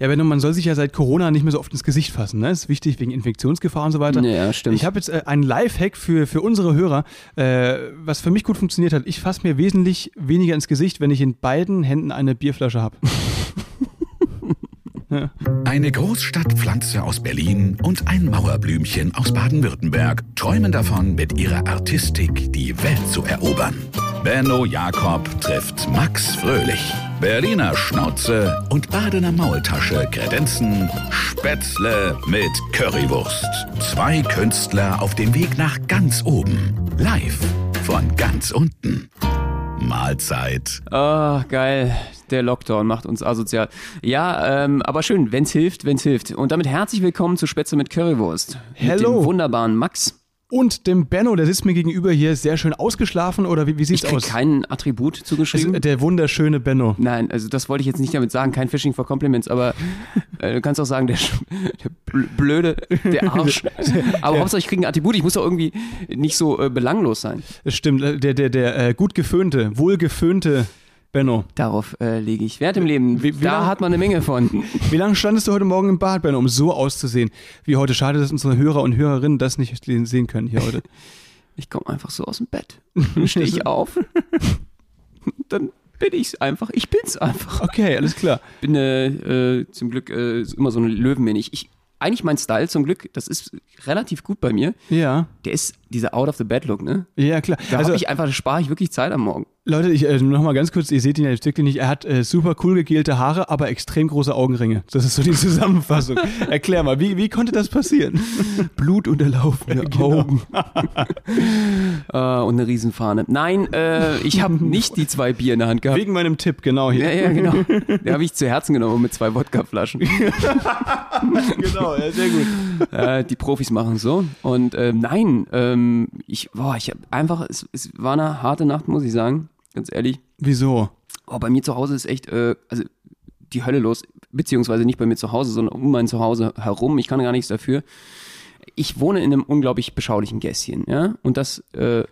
Ja, Benno, man soll sich ja seit Corona nicht mehr so oft ins Gesicht fassen. Ne? Ist wichtig wegen Infektionsgefahr und so weiter. Ja, stimmt. Ich habe jetzt äh, einen Lifehack für, für unsere Hörer, äh, was für mich gut funktioniert hat. Ich fasse mir wesentlich weniger ins Gesicht, wenn ich in beiden Händen eine Bierflasche habe. Eine Großstadtpflanze aus Berlin und ein Mauerblümchen aus Baden-Württemberg träumen davon, mit ihrer Artistik die Welt zu erobern. Benno Jakob trifft Max Fröhlich. Berliner Schnauze und Badener Maultasche kredenzen Spätzle mit Currywurst. Zwei Künstler auf dem Weg nach ganz oben. Live von ganz unten. Mahlzeit. Ah, geil. Der Lockdown macht uns asozial. Ja, ähm, aber schön, wenn's hilft, wenn's hilft. Und damit herzlich willkommen zu Spätzle mit Currywurst. Mit Hello. dem wunderbaren Max. Und dem Benno, der sitzt mir gegenüber hier, sehr schön ausgeschlafen oder wie, wie Ich sieht's krieg aus? kein Attribut Es zugeschrieben. ist der wunderschöne Benno. Nein, also das wollte ich jetzt nicht damit sagen, kein Fishing for Compliments, aber äh, du kannst auch sagen, der, der Bl- Blöde, der Arsch. Aber Hauptsache ich kriege ein Attribut, ich muss doch irgendwie nicht so äh, belanglos sein. Das stimmt, äh, der, der, der äh, gut geföhnte, wohlgeföhnte Benno. Darauf äh, lege ich Wert im Leben. Wie- wie da lang- hat man eine Menge von. Wie lange standest du heute Morgen im Bad, Benno, um so auszusehen wie heute? Schade, dass unsere Hörer und Hörerinnen das nicht sehen können hier heute. Ich komme einfach so aus dem Bett. Stehe ich auf. Dann bin ich's einfach. Ich bin's einfach. Okay, alles klar. Bin äh, äh, zum Glück äh, immer so ein Löwenmännchen. Ich, eigentlich mein Style zum Glück, das ist relativ gut bei mir. Ja, Der ist dieser Out-of-the-Bed-Look, ne? ja klar. Da Also ich einfach, spare ich wirklich Zeit am Morgen. Leute, ich äh, noch mal ganz kurz, ihr seht ihn ja jetzt wirklich nicht. Er hat äh, super cool gegelte Haare, aber extrem große Augenringe. Das ist so die Zusammenfassung. Erklär mal, wie, wie konnte das passieren? Blut unterlaufene Genau. Augen. äh, und eine Riesenfahne. Nein, äh, ich habe nicht die zwei Bier in der Hand gehabt. Wegen meinem Tipp, genau hier. Ja, ja, genau. Den habe ich zu Herzen genommen mit zwei Wodkaflaschen. Genau, ja, sehr gut. äh, die Profis machen so. Und ähm, nein, ähm, ich, boah, ich habe einfach, es, es war eine harte Nacht, muss ich sagen, ganz ehrlich. Wieso? Oh, bei mir zu Hause ist echt, äh, also die Hölle los, beziehungsweise nicht bei mir zu Hause, sondern um mein Zuhause herum. Ich kann gar nichts dafür. Ich wohne in einem unglaublich beschaulichen Gässchen, ja, und das äh,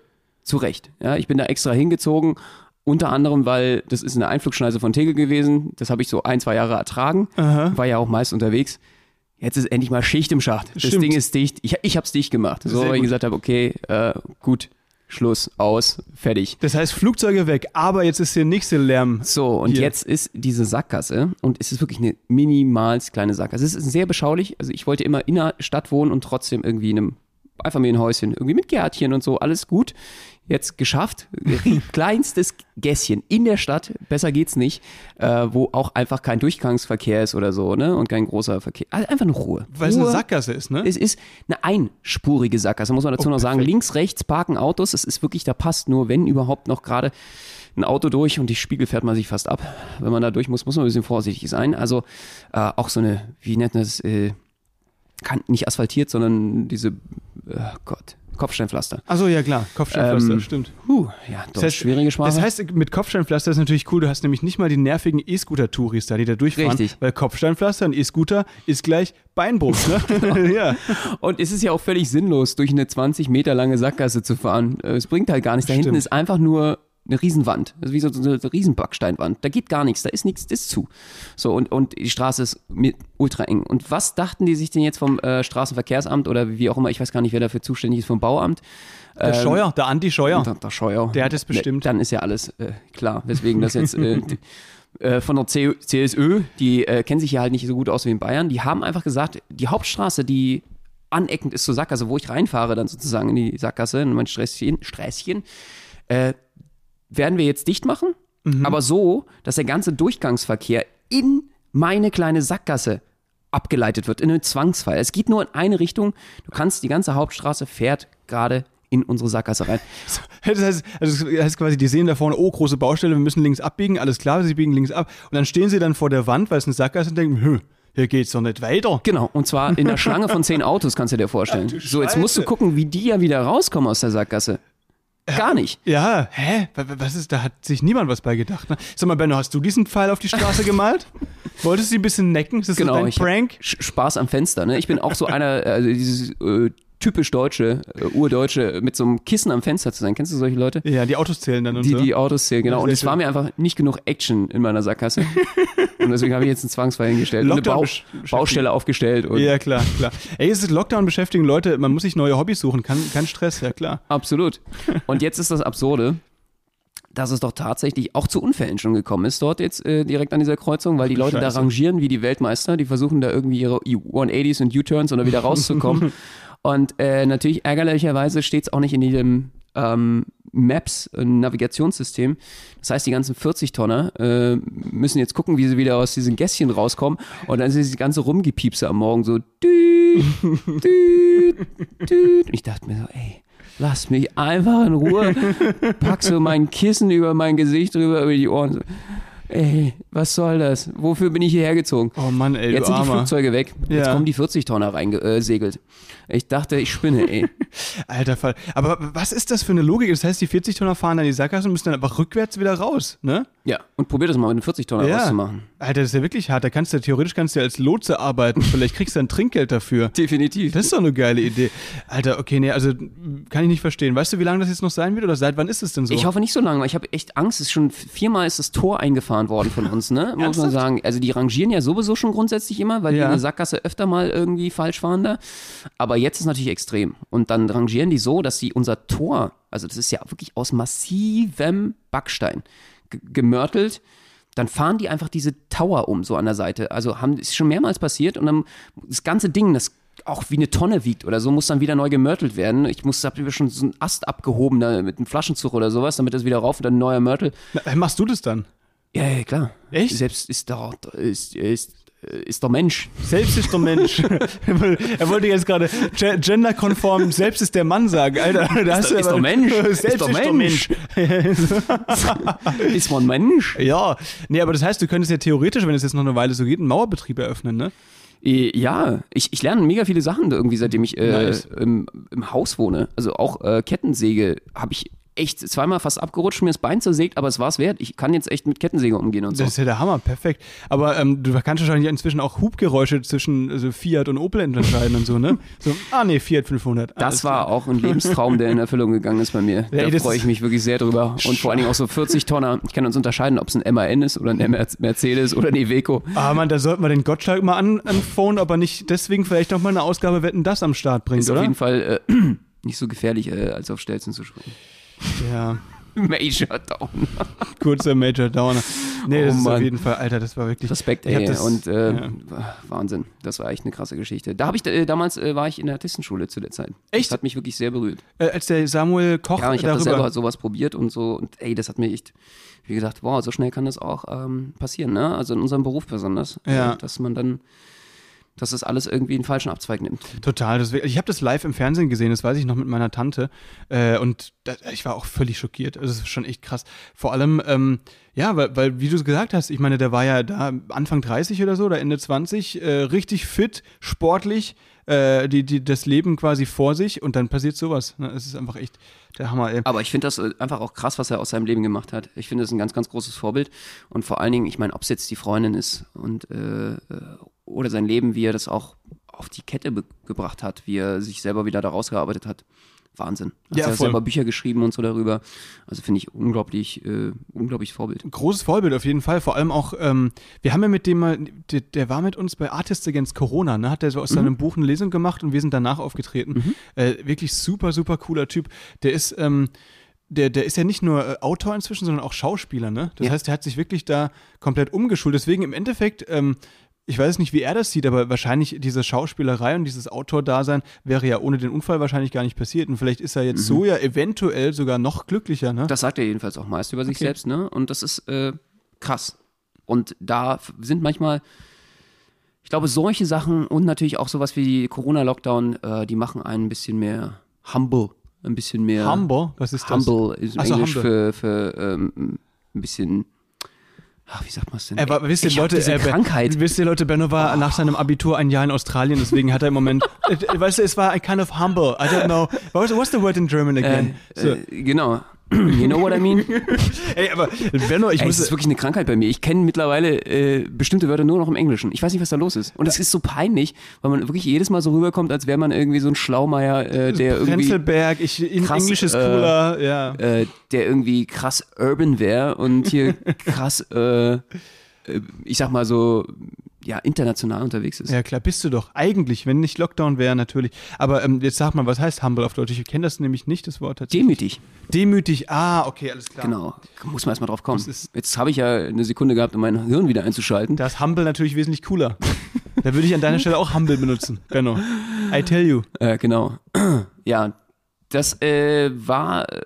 zu Recht. Ja, ich bin da extra hingezogen. Unter anderem, weil das ist eine Einflugschneise von Tegel gewesen. Das habe ich so ein, zwei Jahre ertragen. War ja auch meist unterwegs. Jetzt ist endlich mal Schicht im Schacht. Das Stimmt. Ding ist dicht. Ich, ich habe es dicht gemacht. So, weil ich gesagt habe, okay, äh, gut, Schluss, aus, fertig. Das heißt, Flugzeuge weg, aber jetzt ist der nächste Lärm. So, und Hier. jetzt ist diese Sackgasse und es ist wirklich eine minimals kleine Sackgasse. Es ist sehr beschaulich. Also ich wollte immer in der Stadt wohnen und trotzdem irgendwie in einem Einfamilienhäuschen, irgendwie mit Gärtchen und so, alles gut. Jetzt geschafft. Kleinstes Gässchen in der Stadt, besser geht's nicht, äh, wo auch einfach kein Durchgangsverkehr ist oder so, ne? Und kein großer Verkehr. Also einfach eine Ruhe. Weil es eine Ruhe. Sackgasse ist, ne? Es ist eine einspurige Sackgasse, muss man dazu Oh, noch sagen. perfekt. Links, rechts parken Autos. Es ist wirklich, da passt nur, wenn überhaupt noch gerade ein Auto durch und die Spiegel fährt man sich fast ab. Wenn man da durch muss, muss man ein bisschen vorsichtig sein. Also äh, auch so eine, wie nennt man das, äh, nicht asphaltiert, sondern diese, äh, Gott, Kopfsteinpflaster. Achso, ja klar, Kopfsteinpflaster, Ähm, stimmt. Huh, ja, doch, schwierige Sprache. Das heißt, mit Kopfsteinpflaster ist natürlich cool, du hast nämlich nicht mal die nervigen E-Scooter-Touris da, die da durchfahren. Richtig. Weil Kopfsteinpflaster und E-Scooter ist gleich Beinbruch, ne? ja. Und es ist ja auch völlig sinnlos, durch eine 20 Meter lange Sackgasse zu fahren. Äh, Es bringt halt gar nichts. Da hinten Stimmt. ist einfach nur eine Riesenwand. Ist wie so so eine Riesenbacksteinwand. Da geht gar nichts. Da ist nichts, das ist zu. So, und, und die Straße ist ultra eng. Und was dachten die sich denn jetzt vom äh, Straßenverkehrsamt oder wie auch immer, ich weiß gar nicht, wer dafür zuständig ist, vom Bauamt? Der Scheuer, der Andi-Scheuer. Der, der Scheuer. Der hat es bestimmt. Dann ist ja alles äh, klar. Weswegen das jetzt äh, die, äh, von der CSÖ, die äh, kennen sich ja halt nicht so gut aus wie in Bayern, die haben einfach gesagt, die Hauptstraße, die aneckend ist zur Sackgasse, wo ich reinfahre dann sozusagen in die Sackgasse, in mein Sträßchen, Sträßchen äh, werden wir jetzt dicht machen, aber so, dass der ganze Durchgangsverkehr in meine kleine Sackgasse abgeleitet wird, in einen Zwangsfall. Es geht nur in eine Richtung. Du kannst, die ganze Hauptstraße fährt gerade in unsere Sackgasse rein. Das heißt, also das heißt quasi, die sehen da vorne, oh, große Baustelle, wir müssen links abbiegen, alles klar, sie biegen links ab. Und dann stehen sie dann vor der Wand, weil es eine Sackgasse ist und denken, Hö, hier geht's doch nicht weiter. Genau, und zwar in einer Schlange von zehn Autos, kannst du dir vorstellen. Ach so, jetzt musst du gucken, wie die ja wieder rauskommen aus der Sackgasse. Gar nicht. Ja, hä? Wa- wa- Was ist, da hat sich niemand was bei gedacht. Ne? Sag mal, Benno, hast du diesen Pfeil auf die Straße gemalt? Wolltest du sie ein bisschen necken? Ist das Genau, so dein Prank? Spaß am Fenster, ne? Ich bin auch so einer, also dieses äh, typisch Deutsche, äh, Urdeutsche, mit so einem Kissen am Fenster zu sein. Kennst du solche Leute? Ja, die Autos zählen dann und Die, so. die Autos zählen, genau. Und es war mir einfach nicht genug Action in meiner Sackgasse. und deswegen habe ich jetzt einen Zwangsfall hingestellt und eine Lockdown Bau. Baustelle aufgestellt. Ja, klar, klar. Ey, es ist Lockdown beschäftigen Leute, man muss sich neue Hobbys suchen, kein, kein Stress, ja klar. Absolut. Und jetzt ist das Absurde, dass es doch tatsächlich auch zu Unfällen schon gekommen ist, dort jetzt äh, direkt an dieser Kreuzung, weil die Leute da Scheiße. rangieren wie die Weltmeister, die versuchen da irgendwie ihre 180s und U-Turns oder wieder rauszukommen. und äh, natürlich ärgerlicherweise steht es auch nicht in jedem ähm, Maps, äh, Navigationssystem. Das heißt, die ganzen 40-Tonner äh, müssen jetzt gucken, wie sie wieder aus diesen Gässchen rauskommen. Und dann ist dieses ganze Rumgepiepse am Morgen so düt, düt, düt. Und ich dachte mir so, ey, lass mich einfach in Ruhe. Pack so mein Kissen über mein Gesicht drüber, über die Ohren. Ey, was soll das? Wofür bin ich hierher gezogen? Oh Mann, ey, Jetzt sind die Armer. Flugzeuge weg. Jetzt Ja. kommen die 40-Tonner reingesegelt. Ich dachte, ich spinne, ey. Alter Fall. Aber was ist das für eine Logik? Das heißt, die 40-Tonner fahren dann die Sackgasse und müssen dann einfach rückwärts wieder raus, ne? Ja, und probier das mal mit einem 40-Tonner Ja. rauszumachen. Alter, das ist ja wirklich hart. Da kannst du theoretisch kannst du ja als Lotse arbeiten. Vielleicht kriegst du ein Trinkgeld dafür. Definitiv. Das ist doch eine geile Idee. Alter, okay, nee, also kann ich nicht verstehen. Weißt du, wie lange das jetzt noch sein wird oder seit wann ist es denn so? Ich hoffe nicht so lange, weil ich habe echt Angst. Es ist schon viermal ist das Tor eingefahren worden von uns, ne? Muss man sagen. Also die rangieren ja sowieso schon grundsätzlich immer, weil die Ja. in der Sackgasse öfter mal irgendwie falsch fahren da. Aber jetzt ist natürlich extrem. Und dann rangieren die so, dass sie unser Tor, also das ist ja wirklich aus massivem Backstein gemörtelt. Dann fahren die einfach diese Tower um, so an der Seite. Also haben, ist schon mehrmals passiert und dann das ganze Ding, das auch wie eine Tonne wiegt oder so, muss dann wieder neu gemörtelt werden. Ich muss, hab mir schon so einen Ast abgehoben da mit einem Flaschenzug oder sowas, damit das wieder rauf und dann ein neuer Mörtel. Na, machst du das dann? Ja, ja, klar. Echt? Selbst ist da, ist, ist, ist der Mensch. Selbst ist der Mensch. er wollte- jetzt gerade ge- genderkonform selbst ist der Mann sagen. Alter, da hast der- du ist der Mensch. Selbst Ist ist der der Mensch. Mensch. Ist man Mensch? ja, nee, aber das heißt, du könntest ja theoretisch, wenn es jetzt noch eine Weile so geht, einen Mauerbetrieb eröffnen, ne? Äh, Ja, ich, ich lerne mega viele Sachen irgendwie, seitdem ich äh, Nice. im, im Haus wohne. Also auch äh, Kettensäge habe ich echt zweimal fast abgerutscht, mir das Bein zersägt, aber es war es wert. Ich kann jetzt echt mit Kettensäge umgehen und so. Das ist ja der Hammer, perfekt. Aber ähm, du kannst wahrscheinlich inzwischen auch Hubgeräusche zwischen also Fiat und Opel unterscheiden und so, ne? So, ah nee, Fiat 500. Das war klar. auch ein Lebenstraum, der in Erfüllung gegangen ist bei mir. Ja, da freue ich mich wirklich sehr drüber. Und vor allen Dingen auch so 40 Tonner. Ich kann uns unterscheiden, ob es ein MAN ist oder ein Mer- Mercedes oder ein Iveco. Ah, Mann, da sollten wir den Gottschalk mal an, anphonen, ob er nicht deswegen vielleicht noch mal eine Ausgabe Wetten, das am Start bringt, Ist oder? auf jeden Fall äh, nicht so gefährlich, äh, als auf Stelzen zu springen. Ja, Major Down. kurzer Major Downer. Nee, Oh das ist auf jeden Fall, Alter, das war wirklich. Respekt, ey. das- und äh, ja. Wahnsinn. Das war echt eine krasse Geschichte. Da habe ich äh, damals äh, war ich in der Artistenschule zu der Zeit. Echt? Das hat mich wirklich sehr berührt. Äh, als der Samuel Koch Ja, ich habe selber sowas probiert und so. Und ey, das hat mir echt, wie gesagt, wow, so schnell kann das auch ähm, passieren, ne? Also in unserem Beruf besonders. Ja. Äh, dass man dann, dass das alles irgendwie einen falschen Abzweig nimmt. Total. Das, ich habe das live im Fernsehen gesehen, das weiß ich noch mit meiner Tante. Äh, und da, ich war auch völlig schockiert. Also, das ist schon echt krass. Vor allem, ähm, ja, weil, weil, wie du es gesagt hast, ich meine, der war ja da Anfang 30 oder so oder Ende 20, äh, richtig fit, sportlich, äh, die, die, das Leben quasi vor sich und dann passiert sowas. Ne? Es ist einfach echt der Hammer, ey. Aber ich finde das äh, einfach auch krass, was er aus seinem Leben gemacht hat. Ich finde das ein ganz, ganz großes Vorbild. Und vor allen Dingen, ich meine, ob es jetzt die Freundin ist und äh, äh, oder sein Leben, wie er das auch auf die Kette gebracht hat, wie er sich selber wieder da rausgearbeitet hat. Wahnsinn. Hat Ja, ja, voll. selber Bücher geschrieben und so darüber. Also finde ich unglaublich, äh, unglaublich Vorbild. Großes Vorbild auf jeden Fall. Vor allem auch, ähm, wir haben ja mit dem mal, der, der war mit uns bei Artists Against Corona, ne? Hat der so aus seinem Buch eine Lesung gemacht und wir sind danach aufgetreten. Äh, wirklich super, super cooler Typ. Der ist, ähm, der, der ist ja nicht nur äh, Autor inzwischen, sondern auch Schauspieler, ne? Das Ja. heißt, der hat sich wirklich da komplett umgeschult. Deswegen im Endeffekt, ähm, ich weiß nicht, wie er das sieht, aber wahrscheinlich diese Schauspielerei und dieses Autordasein wäre ja ohne den Unfall wahrscheinlich gar nicht passiert. Und vielleicht ist er jetzt so ja eventuell sogar noch glücklicher, ne? Das sagt er jedenfalls auch meist über sich Okay. selbst, ne? Und das ist äh, krass. Und da sind manchmal, ich glaube, solche Sachen und natürlich auch sowas wie die Corona-Lockdown, äh, die machen einen ein bisschen mehr humble, ein bisschen mehr Humble, was ist das? humble ist im Ach Englisch humble. für, für ähm, ein bisschen, ach, wie sagt man es denn? Er war, wisst ihr, ich Leute, diese er, Krankheit. Wisst ihr, Leute, Benno war nach seinem Abitur ein Jahr in Australien, deswegen hat er im Moment, äh, weißt du, es war ein kind of humble. I don't know. What's, what's the word in German again? Äh, so, äh, genau. You know what I mean? Ey, aber Benno, ich Ey, muss. ist wirklich eine Krankheit bei mir. Ich kenne mittlerweile äh, bestimmte Wörter nur noch im Englischen. Ich weiß nicht, was da los ist. Und es ist so peinlich, weil man wirklich jedes Mal so rüberkommt, als wäre man irgendwie so ein Schlaumeier, äh, der irgendwie, Prenzlberg, ich, in krass, Englisch ist äh, cooler, ja. äh, der irgendwie krass urban wäre und hier krass, äh, äh, ich sag mal so, ja, international unterwegs ist. Ja, klar, bist du doch. Eigentlich, wenn nicht Lockdown wäre, natürlich. Aber ähm, jetzt sag mal, was heißt humble auf Deutsch? Ich kenne das nämlich nicht, das Wort. Demütig, Demütig, ah, okay, alles klar. genau. Muss man erstmal drauf kommen. Jetzt habe ich ja eine Sekunde gehabt, um mein Hirn wieder einzuschalten. Da ist humble natürlich wesentlich cooler. da würde ich an deiner Stelle auch humble benutzen, Benno. I tell you. Äh, genau. ja, das äh, war äh,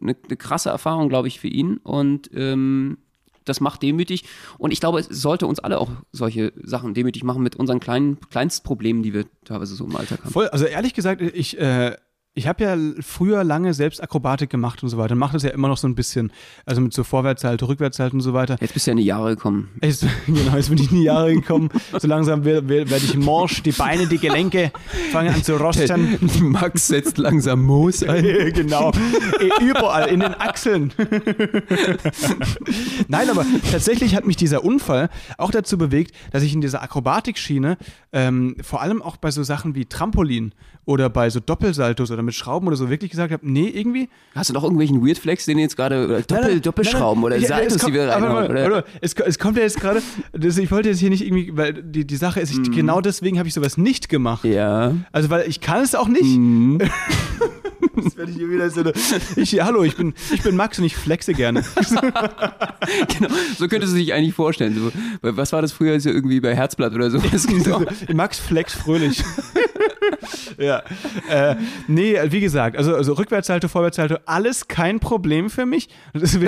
eine, eine krasse Erfahrung, glaube ich, für ihn. Und ähm, das macht demütig. Und ich glaube, es sollte uns alle auch solche Sachen demütig machen mit unseren kleinen Kleinstproblemen, die wir teilweise so im Alltag haben. Voll, also ehrlich gesagt, ich, äh, ich habe ja früher lange selbst Akrobatik gemacht und so weiter. Mache das ja immer noch so ein bisschen. Also mit so Vorwärtshalte, Rückwärtshalte und so weiter. Jetzt bist du ja in die Jahre gekommen. Jetzt, genau, jetzt bin ich in die Jahre gekommen. So langsam werde werd, werd ich morsch, die Beine, die Gelenke fangen an zu rosten. Max setzt langsam Moos ein. genau. Eh, Überall, in den Achseln. Nein, aber tatsächlich hat mich dieser Unfall auch dazu bewegt, dass ich in dieser Akrobatikschiene, ähm, vor allem auch bei so Sachen wie Trampolin oder bei so Doppelsaltos oder mit Schrauben oder so, wirklich gesagt habe, nee, irgendwie. Hast du noch irgendwelchen Weird Flex, den jetzt gerade oder Doppel, Doppelschrauben oder Ja, Saltos, es kommt- die wir reinhauen? Oder? warte, Es, es kommt ja jetzt gerade, ich wollte jetzt hier nicht irgendwie, weil die, die Sache ist, ich, genau deswegen habe ich sowas nicht gemacht. Ja. Also, weil ich kann es auch nicht. Mhm. Jetzt werde ich hier wieder so eine, ich, hallo, ich bin, ich bin Max und ich flexe gerne. Genau, so könntest du dich eigentlich vorstellen. So, was war das früher so irgendwie bei Herzblatt oder so? Das Max flex fröhlich. ja. Äh, nee, wie gesagt, also, also Rückwärtshalte, Vorwärtshalte, alles kein Problem für mich. Das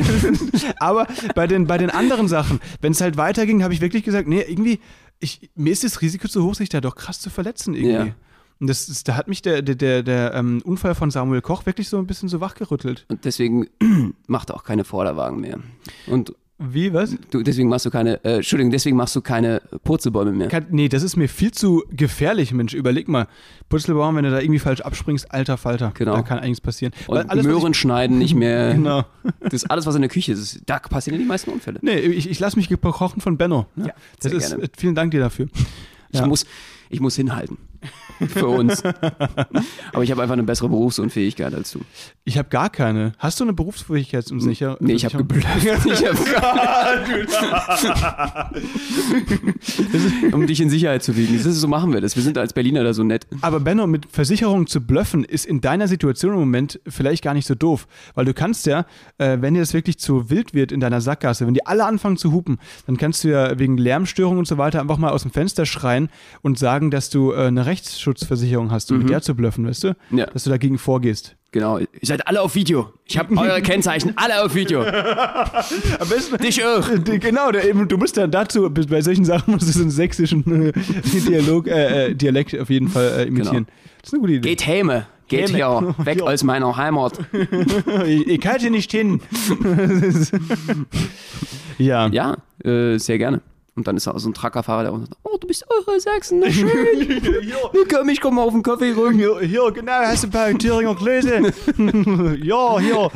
Aber bei den, bei den anderen Sachen, wenn es halt weiterging, habe ich wirklich gesagt, nee, irgendwie, ich, mir ist das Risiko zu hoch, sich da doch krass zu verletzen irgendwie. Ja. Und das, das, da hat mich der, der, der, der ähm, Unfall von Samuel Koch wirklich so ein bisschen so wachgerüttelt. Und deswegen macht er auch keine Vorderwagen mehr. Und Wie, was? du, deswegen machst du keine, äh, Entschuldigung, deswegen machst du keine Purzelbäume mehr. Kann, nee, das ist mir viel zu gefährlich, Mensch. Überleg mal. Putzelbaum, wenn du da irgendwie falsch abspringst, alter Falter. Genau. Da kann einiges passieren. Und alles, Möhren schneiden nicht mehr. Ich, genau. Das ist alles, was in der Küche ist. Da passieren die meisten Unfälle. Nee, ich, ich lasse mich bekochen von Benno. Ne? Ja, das sehr ist, gerne. vielen Dank dir dafür. Ich, Ja. muss, ich muss hinhalten. Für uns. Aber ich habe einfach eine bessere Berufsunfähigkeit als du. Ich habe gar keine. Hast du eine Berufsfähigkeitsunsicherung? Nee, ich habe geblufft. Ich hab, um dich in Sicherheit zu wiegen. Das ist, so machen wir das. Wir sind als Berliner da so nett. Aber Benno, mit Versicherungen zu bluffen, ist in deiner Situation im Moment vielleicht gar nicht so doof. Weil du kannst ja, äh, wenn dir das wirklich zu wild wird in deiner Sackgasse, wenn die alle anfangen zu hupen, dann kannst du ja wegen Lärmstörungen und so weiter einfach mal aus dem Fenster schreien und sagen, dass du äh, eine Rechtsschutzversicherung hast, um mit der zu bluffen, weißt du? Mhm. Ja. Dass du dagegen vorgehst. Genau. Ihr seid alle auf Video. Ich habe eure Kennzeichen alle auf Video. Am besten, Dich auch. Genau, du musst ja dazu, bei solchen Sachen musst du so einen sächsischen äh, Dialog, äh, äh, Dialekt auf jeden Fall äh, imitieren. Genau. Das ist eine gute Idee. Geht Häme. Geht Häme. hier weg aus meiner Heimat. Ich, ich kann hier nicht hin. ja. Ja, äh, sehr gerne. Und dann ist da so ein Truckerfahrer, der sagt, oh, du bist eure Sachsen, na schön. Komm, ich komm mal auf den Kaffee rum. Hier, hier, genau, hast du ein paar Thüringer Gläser? ja, hier.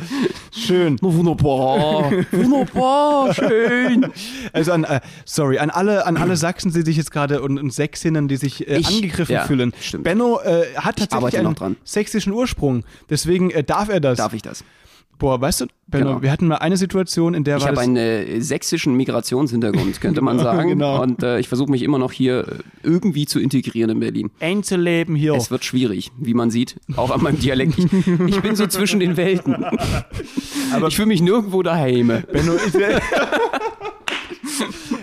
Schön. Na, wunderbar. Wunderbar, schön. Also an, äh, sorry, an alle, an alle Sachsen, die sich jetzt gerade und, und Sächsinnen, die sich äh, Ich- angegriffen ja, fühlen. stimmt. Benno äh, hat tatsächlich einen sächsischen Ursprung. Deswegen äh, darf er das. Darf ich das? Boah, weißt du, Benno, Genau. wir hatten mal eine Situation, in der Ich war habe das, einen äh, sächsischen Migrationshintergrund, könnte man sagen. Genau. Und äh, ich versuche mich immer noch hier äh, irgendwie zu integrieren in Berlin. einzuleben hier. Es wird schwierig, wie man sieht, auch an meinem Dialekt. Ich, ich bin so zwischen den Welten. Aber ich fühle mich nirgendwo daheim. Benno, ich,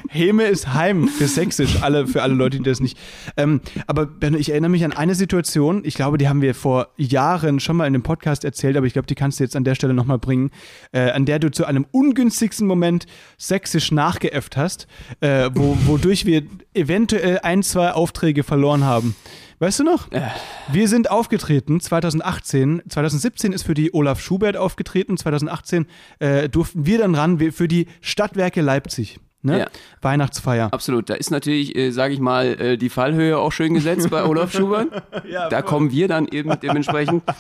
Heme ist Heim für Sächsisch, alle, für alle Leute, die das nicht. Ähm, aber Benno, ich erinnere mich an eine Situation, ich glaube, die haben wir vor Jahren schon mal in dem Podcast erzählt, aber ich glaube, die kannst du jetzt an der Stelle nochmal bringen, äh, an der du zu einem ungünstigsten Moment Sächsisch nachgeäfft hast, äh, wo, wodurch wir eventuell ein, zwei Aufträge verloren haben. Weißt du noch? Wir sind aufgetreten 2018. 2017 ist für die Olaf Schubert aufgetreten. 2018 äh, durften wir dann ran für die Stadtwerke Leipzig. Ne? Ja. Weihnachtsfeier. Absolut. Da ist natürlich, äh, sage ich mal, äh, die Fallhöhe auch schön gesetzt bei Olaf Schubert. da kommen wir dann eben dementsprechend.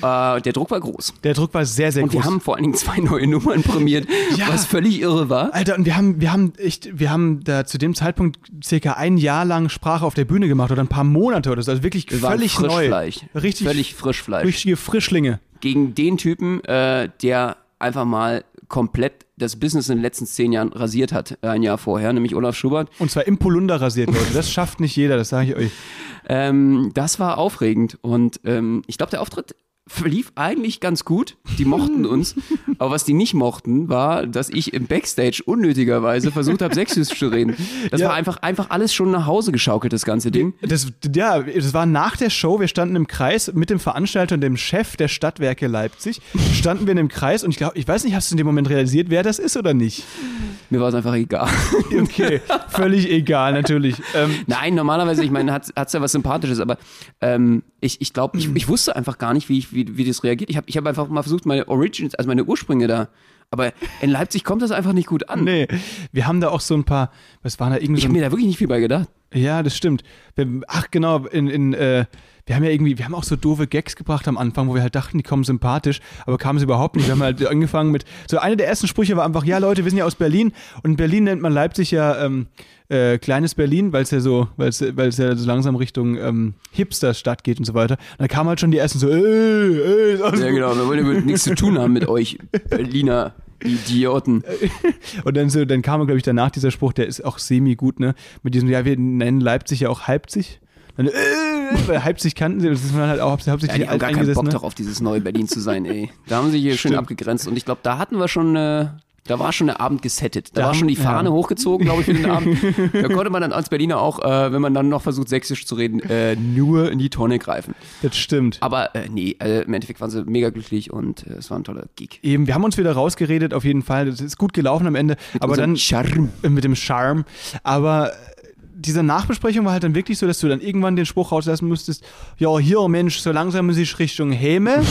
Äh, der Druck war groß. Der Druck war sehr, sehr Und groß. wir haben vor allen Dingen zwei neue Nummern prämiert, Ja. was völlig irre war. Alter, und wir haben, wir haben echt, wir haben da zu dem Zeitpunkt circa ein Jahr lang Sprache auf der Bühne gemacht oder ein paar Monate oder so. Also wirklich Wir völlig neu. Frischfleisch. Richtig, Völlig Frischfleisch. richtige Frischlinge. Gegen den Typen, äh, der einfach mal komplett das Business in den letzten zehn Jahren rasiert hat, äh, ein Jahr vorher, nämlich Olaf Schubert. Und zwar im Polunder rasiert, Leute. Das schafft nicht jeder, das sage ich euch. Ähm, das war aufregend und ähm, ich glaube, der Auftritt verlief eigentlich ganz gut. Die mochten uns. Aber was die nicht mochten, war, dass ich im Backstage unnötigerweise versucht habe, Sächsisch zu reden. Das Ja. war einfach, einfach alles schon nach Hause geschaukelt, das ganze Ding. Das, ja, das war nach der Show. Wir standen im Kreis mit dem Veranstalter und dem Chef der Stadtwerke Leipzig. Standen wir in dem Kreis und ich glaube, ich weiß nicht, hast du in dem Moment realisiert, wer das ist oder nicht? Mir war es einfach egal. Okay, völlig egal, natürlich. Ähm, Nein, normalerweise, ich meine, hat es ja was Sympathisches, aber ähm, ich, ich glaube, ich, ich wusste einfach gar nicht, wie, ich, wie, wie das reagiert. Ich habe ich hab einfach mal versucht, meine Origins, also meine Ursprünge da. Aber in Leipzig kommt das einfach nicht gut an. nee, wir haben da auch so ein paar, was waren da irgendwie Ich so habe mir da wirklich nicht viel bei gedacht. Ja, das stimmt. Wir, ach genau, in, in äh, wir haben ja irgendwie, wir haben auch so doofe Gags gebracht am Anfang, wo wir halt dachten, die kommen sympathisch, aber kamen sie überhaupt nicht. Wir haben halt angefangen mit, so eine der ersten Sprüche war einfach, ja Leute, wir sind ja aus Berlin und in Berlin nennt man Leipzig ja ähm, äh, kleines Berlin, weil es ja so, weil es weil es ja so langsam Richtung ähm, Hipster-Stadt geht und so weiter. Und dann kamen halt schon die ersten so, ey, ey, ist alles Ja, gut. genau. Wir wollen damit nichts zu tun haben mit euch, Berliner Idioten. Und dann so, dann kam, glaube ich, danach dieser Spruch, der ist auch semi-gut, ne? Mit diesem, ja, wir nennen Leipzig ja auch Halbzig. Dann, äh, weil Halbzig kannten sie, das ist man halt auch Ja, hauptsächlich die haben gar keinen Bock darauf, dieses neue Berlin zu sein, ey. Da haben sie hier schön Stimmt. abgegrenzt und ich glaube, da hatten wir schon, äh, da war schon der Abend gesettet. Da, Da war schon die Fahne ja. hochgezogen, glaube ich, für den Abend. Da konnte man dann als Berliner auch, äh, wenn man dann noch versucht, sächsisch zu reden, äh, nur in die Tonne greifen. Das stimmt. Aber äh, nee, äh, im Endeffekt waren sie mega glücklich und äh, es war ein toller Gig. Eben, wir haben uns wieder rausgeredet, auf jeden Fall. Das ist gut gelaufen am Ende. aber unserem dann Charme. äh, mit dem Charme. Aber äh, diese Nachbesprechung war halt dann wirklich so, dass du dann irgendwann den Spruch rauslassen musstest, ja, hier, Mensch, so langsam muss ich Richtung Häme.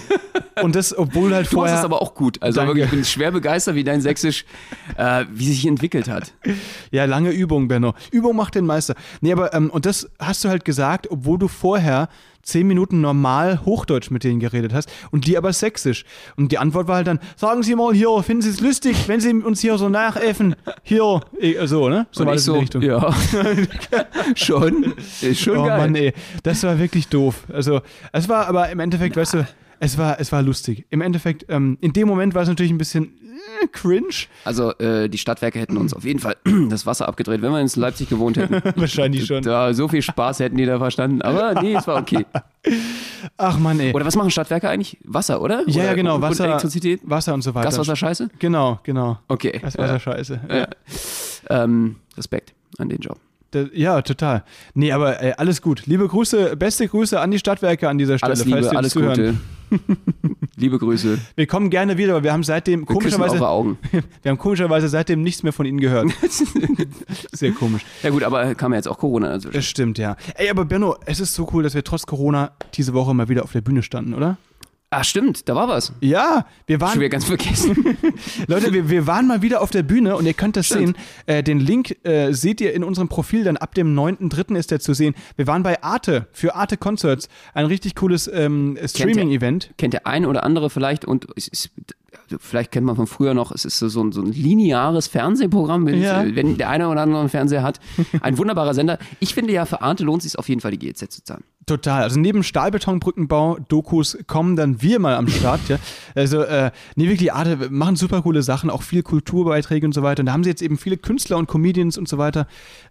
Und das, obwohl halt Du machst vorher. das aber auch gut. Also wirklich, ich bin schwer begeistert, wie dein Sächsisch, äh, wie sich entwickelt hat. Ja, lange Übung, Benno. Übung macht den Meister. Nee, aber, ähm, und das hast du halt gesagt, obwohl du vorher zehn Minuten normal Hochdeutsch mit denen geredet hast und die aber sächsisch. Und die Antwort war halt dann, sagen Sie mal hier, finden Sie es lustig, wenn Sie uns hier so nachäffen? Hier, eh, so, ne? So war das in die Richtung. ja, schon, ist schon oh geil. Mann, ey. Das war wirklich doof. Also, es war aber im Endeffekt, weißt du, es war, es war lustig. Im Endeffekt, ähm, in dem Moment war es natürlich ein bisschen äh, cringe. Also äh, die Stadtwerke hätten uns auf jeden Fall das Wasser abgedreht, wenn wir in Leipzig gewohnt hätten. Wahrscheinlich schon. Da, so viel Spaß hätten die da verstanden. Aber nee, es war okay. Ach Mann, ey. Oder was machen Stadtwerke eigentlich? Wasser, oder? ja, ja, genau. Wasser, Und Elektrizität? Wasser und so weiter. Gaswasser scheiße? Genau, genau. Okay. Das war ja. scheiße. Ja. Ähm, Respekt an den Job. Ja, total. Nee, aber ey, alles gut. Liebe Grüße, beste Grüße an die Stadtwerke an dieser Stelle, Alles Liebe, alles zuhören. Gute. Liebe Grüße. Wir kommen gerne wieder, aber wir haben seitdem Wir komischerweise, eure Augen. wir haben komischerweise seitdem nichts mehr von ihnen gehört. Sehr komisch. Ja gut, aber kam ja jetzt auch Corona dazwischen. Das stimmt, ja. Ey, aber Benno, es ist so cool, dass wir trotz Corona diese Woche mal wieder auf der Bühne standen, oder? Ah, stimmt, da war was. Ja, wir Schon waren, wieder ganz vergessen. Leute, wir, wir waren mal wieder auf der Bühne und ihr könnt das Stimmt. sehen. Äh, den Link äh, seht ihr in unserem Profil, dann ab dem 9.3. ist der zu sehen. Wir waren bei Arte, für Arte Concerts, ein richtig cooles ähm, Streaming-Event. kennt der ein oder andere vielleicht und es ist, vielleicht kennt man von früher noch, es ist so so ein, so ein lineares Fernsehprogramm, wenn, Ja. wenn der eine oder andere einen Fernseher hat. Ein wunderbarer Sender. Ich finde ja, für Arte lohnt es sich auf jeden Fall, die GEZ zu zahlen. Total. Also neben Stahlbetonbrückenbau, Dokus kommen dann wir mal am Start. ja. Also, äh, nee, wirklich, Arte machen super coole Sachen, auch viel Kulturbeiträge und so weiter. Und da haben sie jetzt eben viele Künstler und Comedians und so weiter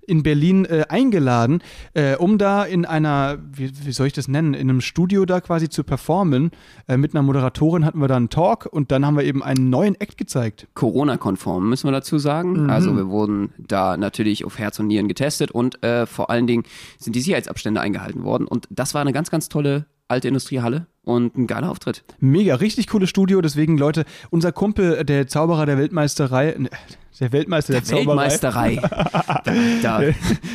in Berlin äh, eingeladen, äh, um da in einer, wie, wie soll ich das nennen, in einem Studio da quasi zu performen. Äh, mit einer Moderatorin hatten wir da einen Talk und dann haben wir eben einen neuen Act gezeigt. Corona-konform, müssen wir dazu sagen. Mhm. Also wir wurden da natürlich auf Herz und Nieren getestet und äh, vor allen Dingen sind die Sicherheitsabstände eingehalten worden. Und das war eine ganz, ganz tolle alte Industriehalle und ein geiler Auftritt. Mega, richtig cooles Studio. Deswegen, Leute, unser Kumpel, der Zauberer der Weltmeisterei, äh, der Weltmeister der, Zauberei, Weltmeisterei. da, da.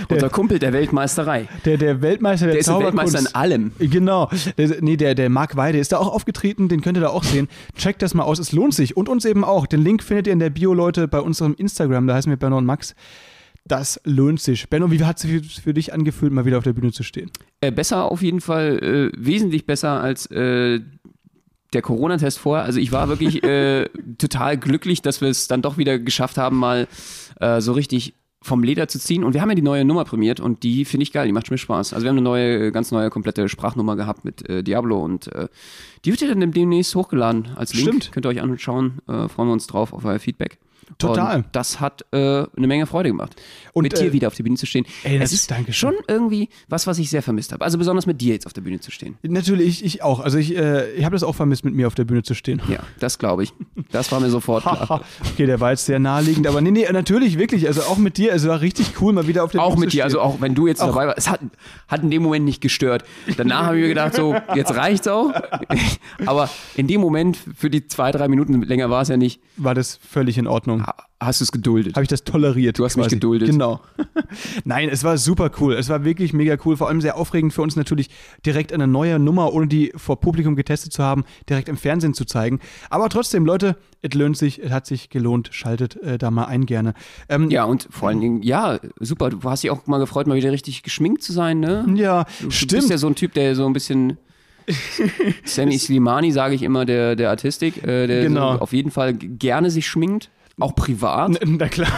Unser Kumpel der Weltmeisterei. der, der Weltmeister der, Der ist der Zauberkunst. Weltmeister in allem. Genau. Der, nee, der, der Marc Weide ist da auch aufgetreten, den könnt ihr da auch sehen. Checkt das mal aus, es lohnt sich. Und uns eben auch. Den Link findet ihr in der Bio, Leute, bei unserem Instagram, da heißen wir Benno und Max. Das lohnt sich. Benno, wie hat es sich für dich angefühlt, mal wieder auf der Bühne zu stehen? Äh, besser auf jeden Fall, äh, wesentlich besser als äh, der Corona-Test vorher. Also ich war wirklich äh, total glücklich, dass wir es dann doch wieder geschafft haben, mal äh, so richtig vom Leder zu ziehen. Und wir haben ja die neue Nummer prämiert und die finde ich geil, die macht mir Spaß. Also wir haben eine neue, ganz neue, komplette Sprachnummer gehabt mit äh, Diablo und äh, die wird ja dann demnächst hochgeladen als Link. Stimmt. Könnt ihr euch anschauen, äh, freuen wir uns drauf auf euer Feedback. Total. Und das hat äh, eine Menge Freude gemacht. Und, mit dir äh, wieder auf der Bühne zu stehen. ey, das es ist- ist danke schon irgendwie was, was ich sehr vermisst habe. Also besonders mit dir jetzt auf der Bühne zu stehen. Natürlich, ich, auch. Also ich, äh, ich habe das auch vermisst, mit mir auf der Bühne zu stehen. Ja, das glaube ich. Das war mir sofort klar. Okay, der war jetzt sehr naheliegend, aber nee, nee, natürlich, wirklich. Also auch mit dir, also war richtig cool, mal wieder auf der Auch Bühne mit zu dir, also stehen. auch wenn du jetzt Auch. dabei warst. Es hat, hat in dem Moment nicht gestört. Danach habe ich mir gedacht, so, jetzt reicht's auch. Aber in dem Moment, für die zwei, drei Minuten, länger war es ja nicht, war das völlig in Ordnung. Ha- hast du es geduldet. Habe ich das toleriert. Du hast mich geduldet. Genau. Nein, es war super cool. Es war wirklich mega cool. Vor allem sehr aufregend für uns natürlich, direkt eine neue Nummer, ohne die vor Publikum getestet zu haben, direkt im Fernsehen zu zeigen. Aber trotzdem, Leute, es lohnt sich, es hat sich gelohnt. Schaltet äh, da mal ein gerne. Ähm, Ja, und vor allen Dingen, ja, super. Du hast dich auch mal gefreut, mal wieder richtig geschminkt zu sein, ne? ja, Du stimmt. bist ja so ein Typ, der so ein bisschen Sammy Slimani, sage ich immer, der, der Artistik, äh, der Genau. so auf jeden Fall gerne sich schminkt, auch privat. N- Na klar.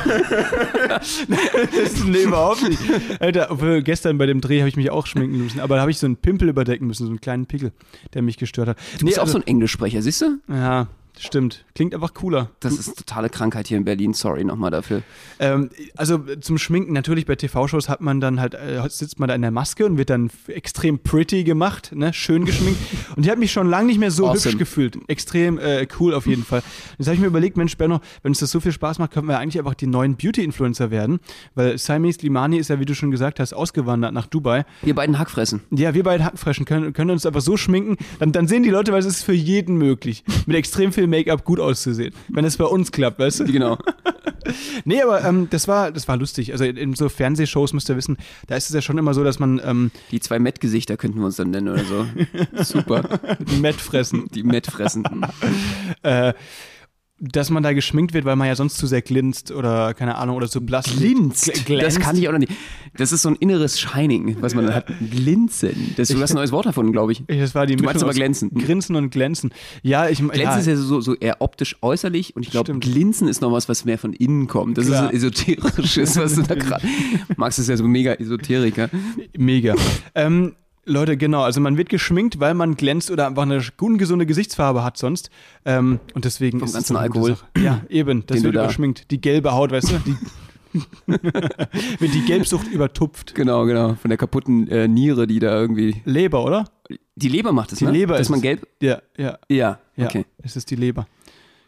das, nee, überhaupt nicht. Alter, gestern bei dem Dreh habe ich mich auch schminken müssen, aber da habe ich so einen Pimpel überdecken müssen, so einen kleinen Pickel, der mich gestört hat. Du bist auch so ein Englischsprecher, siehst du? Ja, stimmt. Klingt einfach cooler. Das ist totale Krankheit hier in Berlin, sorry nochmal dafür. Ähm, also zum Schminken, natürlich bei TV-Shows hat man dann halt, äh, sitzt man da in der Maske und wird dann extrem pretty gemacht, ne? schön geschminkt. Und ich habe mich schon lange nicht mehr so Awesome. hübsch gefühlt. Extrem äh, cool auf jeden Fall. Jetzt habe ich mir überlegt, Mensch, Benno, wenn uns das so viel Spaß macht, können wir eigentlich einfach die neuen Beauty-Influencer werden. Weil Saimi Slimani ist ja, wie du schon gesagt hast, ausgewandert nach Dubai. Wir beiden Hackfressen. Ja, wir beide Hackfreschen können, können uns einfach so schminken, dann, dann sehen die Leute, weil es ist für jeden möglich, mit extrem viel Make-up gut auszusehen. Wenn es bei uns klappt, weißt du? Genau. Nee, aber ähm, das, war, das war lustig. Also in, so Fernsehshows müsst ihr wissen, da ist es ja schon immer so, dass man ähm, Die zwei Met-Gesichter könnten wir uns dann nennen oder so. Super. die Met fressen, Die Met-Fressenden. äh, dass man da geschminkt wird, weil man ja sonst zu sehr glinst oder keine Ahnung, oder so blass Glinst. Gl- glänzt. Das kann ich auch noch nicht. Das ist so ein inneres Shining, was man dann hat. Glinzen. Das, du hast ein neues Wort davon, glaube ich. Das war die Du meinst aber glänzen. Grinsen und glänzen. Ja, ich Glänzen ja, ist ja so, so eher optisch äußerlich und ich glaube. Glinzen ist noch was, was mehr von innen kommt. Das Klar. ist so esoterisches, was du da gerade. Max ist ja so mega Esoteriker. Mega. ähm, Leute, genau, also man wird geschminkt, weil man glänzt oder einfach eine ungesunde Gesichtsfarbe hat sonst. Ähm, und deswegen Vom ist es ganzen so eine gute Alkohol. Ja, eben, das Den wird überschminkt. Die gelbe Haut, weißt du? Die wird die Gelbsucht übertupft. Genau, genau. Von der kaputten äh, Niere, die da irgendwie. Leber, oder? Die Leber macht es, Die ne? Leber Dass ist man es. gelb. Ja, ja, Ja, ja. okay. Es ist die Leber.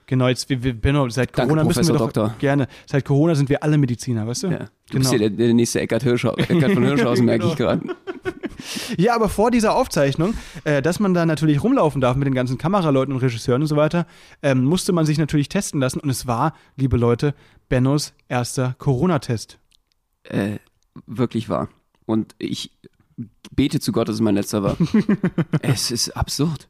Genau, jetzt, wir, wir, Benno, seit Danke, Corona müssen wir doch Doktor. gerne. Seit Corona sind wir alle Mediziner, weißt du? Ja. Du Genau. bist ja der, der nächste Eckart, Hirschau, Eckart von Hirschhausen, merke ich gerade. Ja, aber vor dieser Aufzeichnung, äh, dass man da natürlich rumlaufen darf mit den ganzen Kameraleuten und Regisseuren und so weiter, ähm, musste man sich natürlich testen lassen. Und es war, liebe Leute, Bennos erster Corona-Test. Äh, wirklich wahr. Und ich bete zu Gott, dass es mein letzter war. es ist absurd.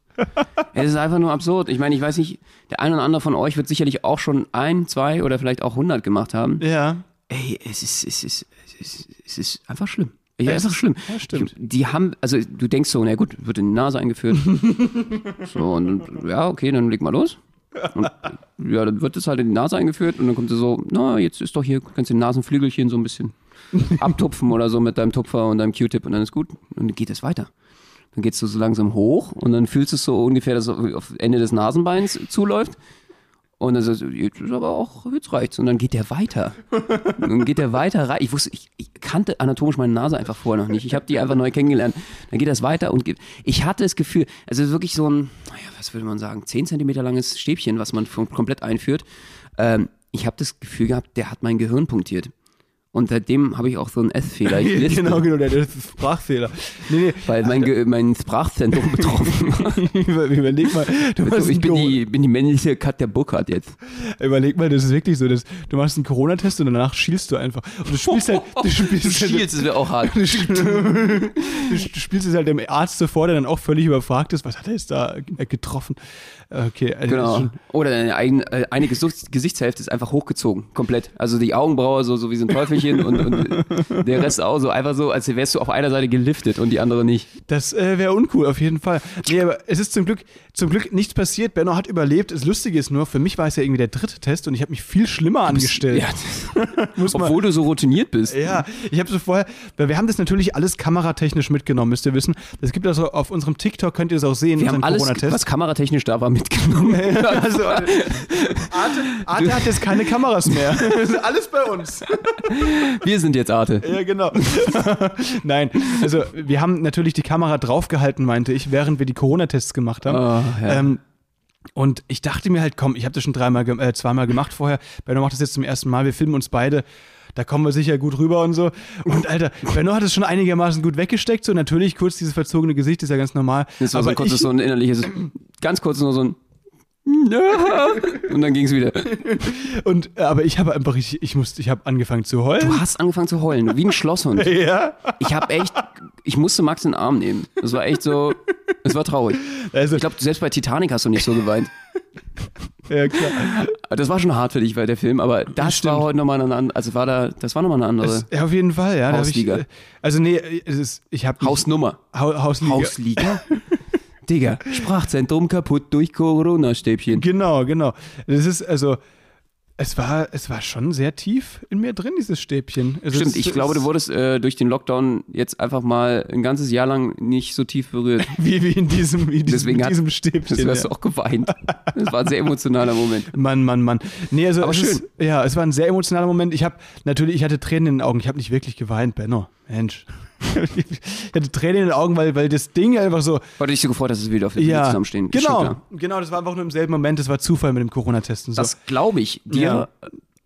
Es ist einfach nur absurd. Ich meine, ich weiß nicht, der ein oder andere von euch wird sicherlich auch schon ein, zwei oder vielleicht auch hundert gemacht haben. Ja. Ey, es ist, es ist, es ist, es ist einfach schlimm. Ja, ist einfach schlimm. ja, stimmt. Ich, die haben, also du denkst so, na gut, wird in die Nase eingeführt. so, und ja, okay, dann leg mal los. Und, ja, dann wird es halt in die Nase eingeführt und dann kommt sie so, na, jetzt ist doch hier, kannst du den Nasenflügelchen so ein bisschen abtupfen oder so mit deinem Tupfer und deinem Q-Tip und dann ist gut. Und dann geht es weiter. Dann geht es so, langsam hoch und dann fühlst du es so ungefähr, dass es auf auf Ende des Nasenbeins zuläuft. Und dann sagst du, jetzt ist aber auch, jetzt reicht's. Und dann geht der weiter. Und dann geht der weiter rein. Ich wusste, ich, ich kannte anatomisch meine Nase einfach vorher noch nicht. Ich habe die einfach neu kennengelernt. Dann geht das weiter und geht, ich hatte das Gefühl, also es ist wirklich so ein, naja, was würde man sagen, 10 Zentimeter langes Stäbchen, was man komplett einführt. Ähm, ich habe das Gefühl gehabt, der hat mein Gehirn punktiert. Und seitdem habe ich auch so einen S-Fehler. Genau, genau, der, ist Sprachfehler. Nee, nee, weil mein, Ge- mein Sprachzentrum betroffen war. über- überleg mal, du Also ich bin die, bin die männliche Katja Burkhardt jetzt. überleg mal, das ist wirklich so, dass du machst einen Corona-Test und danach schielst du einfach. Und du spielst halt, du spielst Du halt, schielst, das wäre auch hart. du, spielst es halt dem Arzt so vor, der dann auch völlig überfragt ist, was hat er jetzt da getroffen? Okay, also Genau. schon- Oder eine, eigen- äh, eine Gesichts- Gesichtshälfte ist einfach hochgezogen, komplett. Also die Augenbraue so, so wie so ein Teufelchen und, und der Rest auch so einfach so, als wärst du auf einer Seite geliftet und die andere nicht. Das äh, wäre uncool, auf jeden Fall. Nee, aber es ist zum Glück, zum Glück nichts passiert. Benno hat überlebt. Das Lustige ist nur, für mich war es ja irgendwie der dritte Test und ich habe mich viel schlimmer angestellt. Ja, obwohl du so routiniert bist. Ja, ich habe so vorher, weil wir haben das natürlich alles kameratechnisch mitgenommen, müsst ihr wissen. Es gibt also auf unserem TikTok, könnt ihr es auch sehen, Wir haben alles, Corona-Test. was kameratechnisch da war, mitgenommen. Also, Arte, Arte hat jetzt keine Kameras mehr. Das ist alles bei uns. Wir sind jetzt Arte. Ja, genau. Nein, also wir haben natürlich die Kamera draufgehalten, meinte ich, während wir die Corona-Tests gemacht haben. Oh, ja. ähm, und ich dachte mir halt, komm, ich habe das schon dreimal, äh, zweimal gemacht vorher. Benno macht das jetzt zum ersten Mal. Wir filmen uns beide. Da kommen wir sicher gut rüber und so. Und Alter, Benno hat es schon einigermaßen gut weggesteckt. So natürlich kurz dieses verzogene Gesicht ist ja ganz normal. Das war so ein Aber kurzes, ich, so ein innerliches, ganz kurz nur so ein und dann ging es wieder. und, äh, aber ich habe einfach, ich, ich musste, ich habe angefangen zu heulen. Du hast angefangen zu heulen, wie ein Schlosshund. Ja. Ich habe echt, ich musste Max in den Arm nehmen. Das war echt so, es war traurig. Also, Ich glaube, selbst bei Titanic hast du nicht so geweint. ja, klar. Das war schon hart für dich, weil der Film, aber das stimmt. war heute nochmal eine andere, also war da, das war nochmal eine andere Es, ja, auf jeden Fall, ja. hab ich, Hausliga. äh, also nee, ist, ich habe Hausnummer. ha Hausliga. Hausliga? Digga, Sprachzentrum kaputt durch Corona-Stäbchen. Genau, genau. Das ist also, es war, es war schon sehr tief in mir drin, dieses Stäbchen. Also Stimmt, es, ich es- glaube, du wurdest äh, durch den Lockdown jetzt einfach mal ein ganzes Jahr lang nicht so tief berührt. Wie, wie in diesem, wie diesem, Deswegen mit hat- diesem Stäbchen. Das hast du auch geweint. Das war ein sehr emotionaler Moment. Mann, Mann, Mann. Nee, also Aber schön. Ist, ja, es war ein sehr emotionaler Moment. Ich habe natürlich, ich hatte Tränen in den Augen. Ich habe nicht wirklich geweint, Benno. Mensch. Ich hatte Tränen in den Augen, weil, weil das Ding einfach so. Du dich so gefreut dass wir wieder auf der Bühne Ja, zusammenstehen. Genau, genau. Das war einfach nur im selben Moment. Das war Zufall mit dem Corona-Testen. So. Das glaube ich dir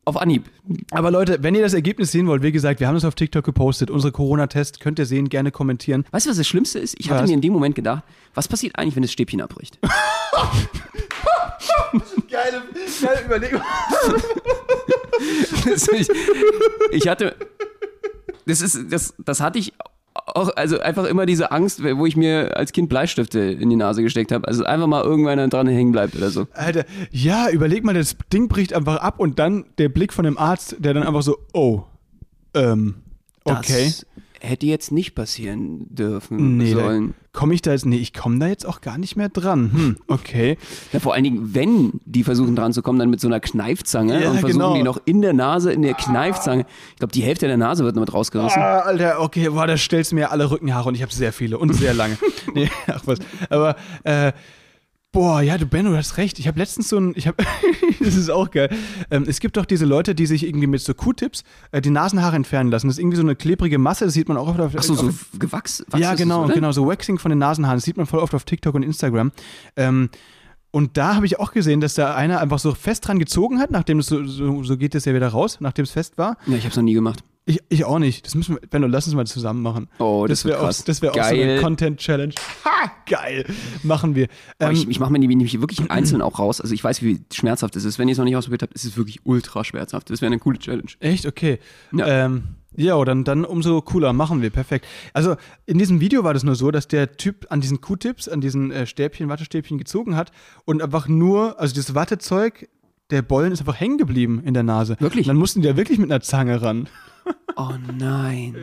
auf Anhieb. Aber Leute, wenn ihr das Ergebnis sehen wollt, wie gesagt, wir haben das auf TikTok gepostet. Unsere Corona-Test könnt ihr sehen, gerne kommentieren. Weißt du, was das Schlimmste ist? Ich hatte Was? mir in dem Moment gedacht, was passiert eigentlich, wenn das Stäbchen abbricht? Geile, geile Überlegung. Ich hatte, das ist, das, das hatte ich auch, also einfach immer diese Angst, wo ich mir als Kind Bleistifte in die Nase gesteckt habe. Also einfach mal irgendwann dran hängen bleibt oder so. Alter, ja, überleg mal, das Ding bricht einfach ab und dann der Blick von dem Arzt, der dann einfach so, oh, ähm, okay. Das hätte jetzt nicht passieren dürfen Nee, sollen. komme ich da jetzt, nee, ich komme da jetzt auch gar nicht mehr dran. Hm, okay. Ja, vor allen Dingen, wenn die versuchen dran zu kommen, dann mit so einer Kneifzange Ja, und versuchen genau. die noch in der Nase, in der Kneifzange. Ich glaube, die Hälfte der Nase wird noch mit rausgerissen. Ah, Alter, okay, boah, da stellst du mir alle Rückenhaare und ich habe sehr viele und sehr lange. nee, ach was. Aber, äh, boah, ja, du Benno, du hast recht. Ich habe letztens so ein, ich habe, das ist auch geil. Ähm, es gibt doch diese Leute, die sich irgendwie mit so Q-Tips äh, die Nasenhaare entfernen lassen. Das ist irgendwie so eine klebrige Masse, das sieht man auch oft auf, Ach so, so auf Gewachs. Ja, genau, oder? genau, so Waxing von den Nasenhaaren. Das sieht man voll oft auf TikTok und Instagram. Ähm, und da habe ich auch gesehen, dass da einer einfach so fest dran gezogen hat, nachdem es so, so, so geht es ja wieder raus, nachdem es fest war. Ja, ich habe es noch nie gemacht. Ich, ich auch nicht. Das müssen wir, Benno, lass uns mal zusammen machen. Oh, das wird wäre auch, das wär auch so eine. Content-Challenge. Ha, geil. Machen wir. Ähm, ich ich mache mir die nämlich wirklich einzeln auch raus. Also ich weiß, wie schmerzhaft es ist. Wenn ihr es noch nicht ausprobiert habt, ist es wirklich ultra schmerzhaft. Das wäre eine coole Challenge. echt? Okay. Ja. Ähm, ja, dann, dann umso cooler. Machen wir. Perfekt. Also in diesem Video war das nur so, dass der Typ an diesen Q-Tips, an diesen äh, Stäbchen, Wattestäbchen gezogen hat und einfach nur, also das Wattezeug, der Bollen ist einfach hängen geblieben in der Nase. Wirklich? Und dann mussten die ja wirklich mit einer Zange ran. Oh nein.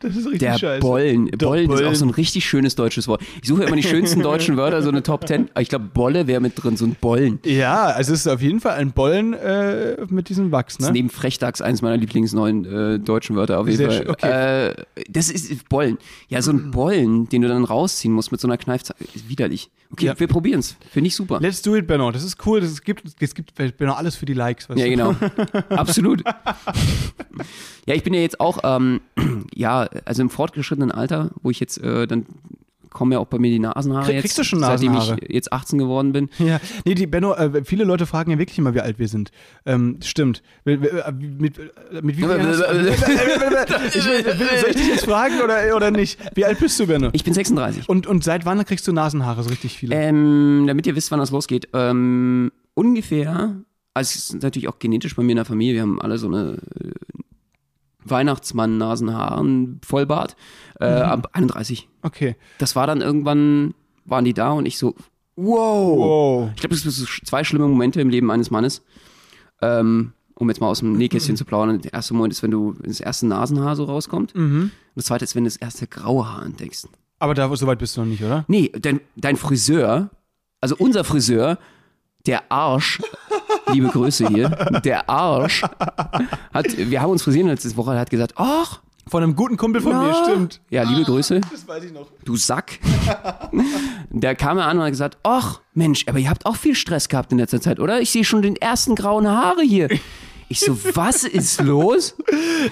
Das ist richtig Der scheiße. Bollen. Der Bollen ist auch Bollen. so ein richtig schönes deutsches Wort. Ich suche immer die schönsten deutschen Wörter, so eine Top 10. Aber ich glaube, Bolle wäre mit drin, so ein Bollen. Ja, also es ist auf jeden Fall ein Bollen äh, mit diesem Wachs, Das ist ne? neben Frechdachs eines meiner Lieblingsneuen äh, deutschen Wörter auf jeden Sehr Fall. okay. Äh, das ist Bollen. Ja, so ein Bollen, den du dann rausziehen musst mit so einer Kneifzange. Ist widerlich. Okay, Ja. wir probieren's. Finde ich super. Let's do it, Benno. Das ist cool. Das gibt, es gibt Benno alles für die Likes. Ja, genau. Absolut. Ja, ich bin ja jetzt auch, ähm, ja, also im fortgeschrittenen Alter, wo ich jetzt äh, dann kommen ja auch bei mir die Nasenhaare Krieg- jetzt, kriegst du schon seitdem ich jetzt 18 geworden bin. Ja, nee, die Benno, äh, viele Leute fragen ja wirklich immer, wie alt wir sind. Ähm, stimmt. Mit, mit, mit wie viel Soll ich dich jetzt fragen oder, oder nicht? Wie alt bist du, Benno? Ich bin 36. Und, und seit wann kriegst du Nasenhaare so richtig viele? Ähm, damit ihr wisst, wann das losgeht. Ähm, ungefähr, also es ist natürlich auch genetisch bei mir in der Familie, wir haben alle so eine äh, Weihnachtsmann-Nasenhaaren, Vollbart, äh, Mhm. ab 31. Okay. Das war dann irgendwann, waren die da und ich so, wow. Wow. Ich glaube, das sind zwei schlimme Momente im Leben eines Mannes. Ähm, um jetzt mal aus dem Nähkästchen zu plaudern. Der erste Moment ist, wenn du wenn das erste Nasenhaar so rauskommt. Mhm. Und das zweite ist, wenn du das erste graue Haar entdeckst. Aber da, so weit bist du noch nicht, oder? Nee, dein, dein Friseur, also unser Friseur, der Arsch, liebe Grüße hier, der Arsch, hat, wir haben uns frisieren letzte Woche, er hat gesagt, ach, Von einem guten Kumpel von mir, na. stimmt. Ja, liebe Grüße, Das weiß ich noch. du Sack. Der kam mir an und hat gesagt, ach, Mensch, aber ihr habt auch viel Stress gehabt in letzter Zeit, oder? Ich sehe schon den ersten grauen Haare hier. Ich so, was ist los?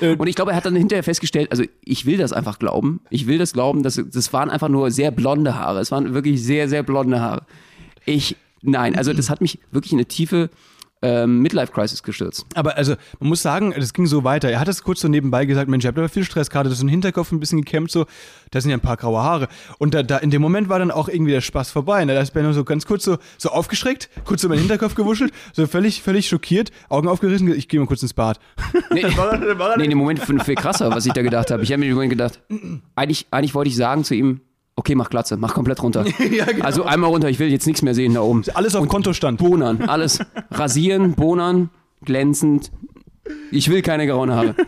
Und ich glaube, er hat dann hinterher festgestellt, also ich will das einfach glauben. Ich will das glauben, dass das waren einfach nur sehr blonde Haare. Es waren wirklich sehr, sehr blonde Haare. Ich, nein, also das hat mich wirklich in eine tiefe ähm, Midlife-Crisis gestürzt. Aber also, man muss sagen, das ging so weiter. Er hat es kurz so nebenbei gesagt, Mensch, ich habe aber viel Stress gerade, das ist ein Hinterkopf ein bisschen gekämmt, so, da sind ja ein paar graue Haare. Und da, da in dem Moment war dann auch irgendwie der Spaß vorbei. Ne? Da ist Benno so ganz kurz so, so aufgeschreckt, kurz so meinen Hinterkopf gewuschelt, so völlig, völlig schockiert, Augen aufgerissen, ich gehe mal kurz ins Bad. Nee, war er- dann war nee, in dem Moment viel, viel krasser, was ich da gedacht habe. Ich habe mir im Moment gedacht, eigentlich, eigentlich wollte ich sagen zu ihm, okay, mach Glatze, mach komplett runter. Ja, genau. Also einmal runter, ich will jetzt nichts mehr sehen da oben. Alles auf Kontostand. Bonern, alles. Rasieren, bonern, glänzend. Ich will keine grauen Haare.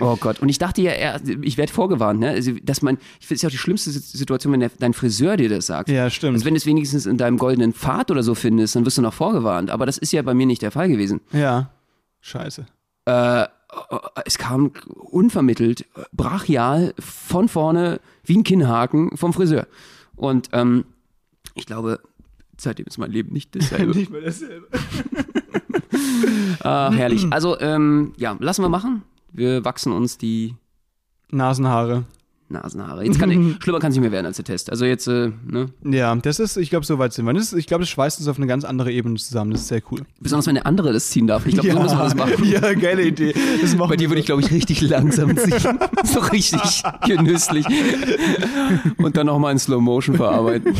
Oh Gott. Und ich dachte ja, ich werde vorgewarnt, ne? Also, dass man, ich finde es ja auch die schlimmste Situation, wenn der, dein Friseur dir das sagt. Ja, stimmt. Also wenn du es wenigstens in deinem goldenen Pfad oder so findest, dann wirst du noch vorgewarnt. Aber das ist ja bei mir nicht der Fall gewesen. Ja. Scheiße. Äh, es kam unvermittelt, brachial, von vorne, wie ein Kinnhaken vom Friseur. Und ähm, ich glaube, seitdem ist mein Leben nicht dasselbe. Nicht mehr dasselbe. Ah, herrlich. Also, ähm, ja, lassen wir machen. Wir wachsen uns die Nasenhaare. Nasenhaare. Jetzt kann ich, schlimmer kann es nicht mehr werden als der Test. Also jetzt, äh, ne? Ja, das ist, ich glaube, so weit sind wir. Das ist, ich glaube, das schweißt uns auf eine ganz andere Ebene zusammen. Das ist sehr cool. Besonders wenn der andere das ziehen darf. Ich glaube, so müssen wir das machen. ja, geile Idee. Das machen Bei dir würde ich, glaube ich, richtig langsam ziehen. so richtig genüsslich. Und dann nochmal in Slow Motion verarbeiten.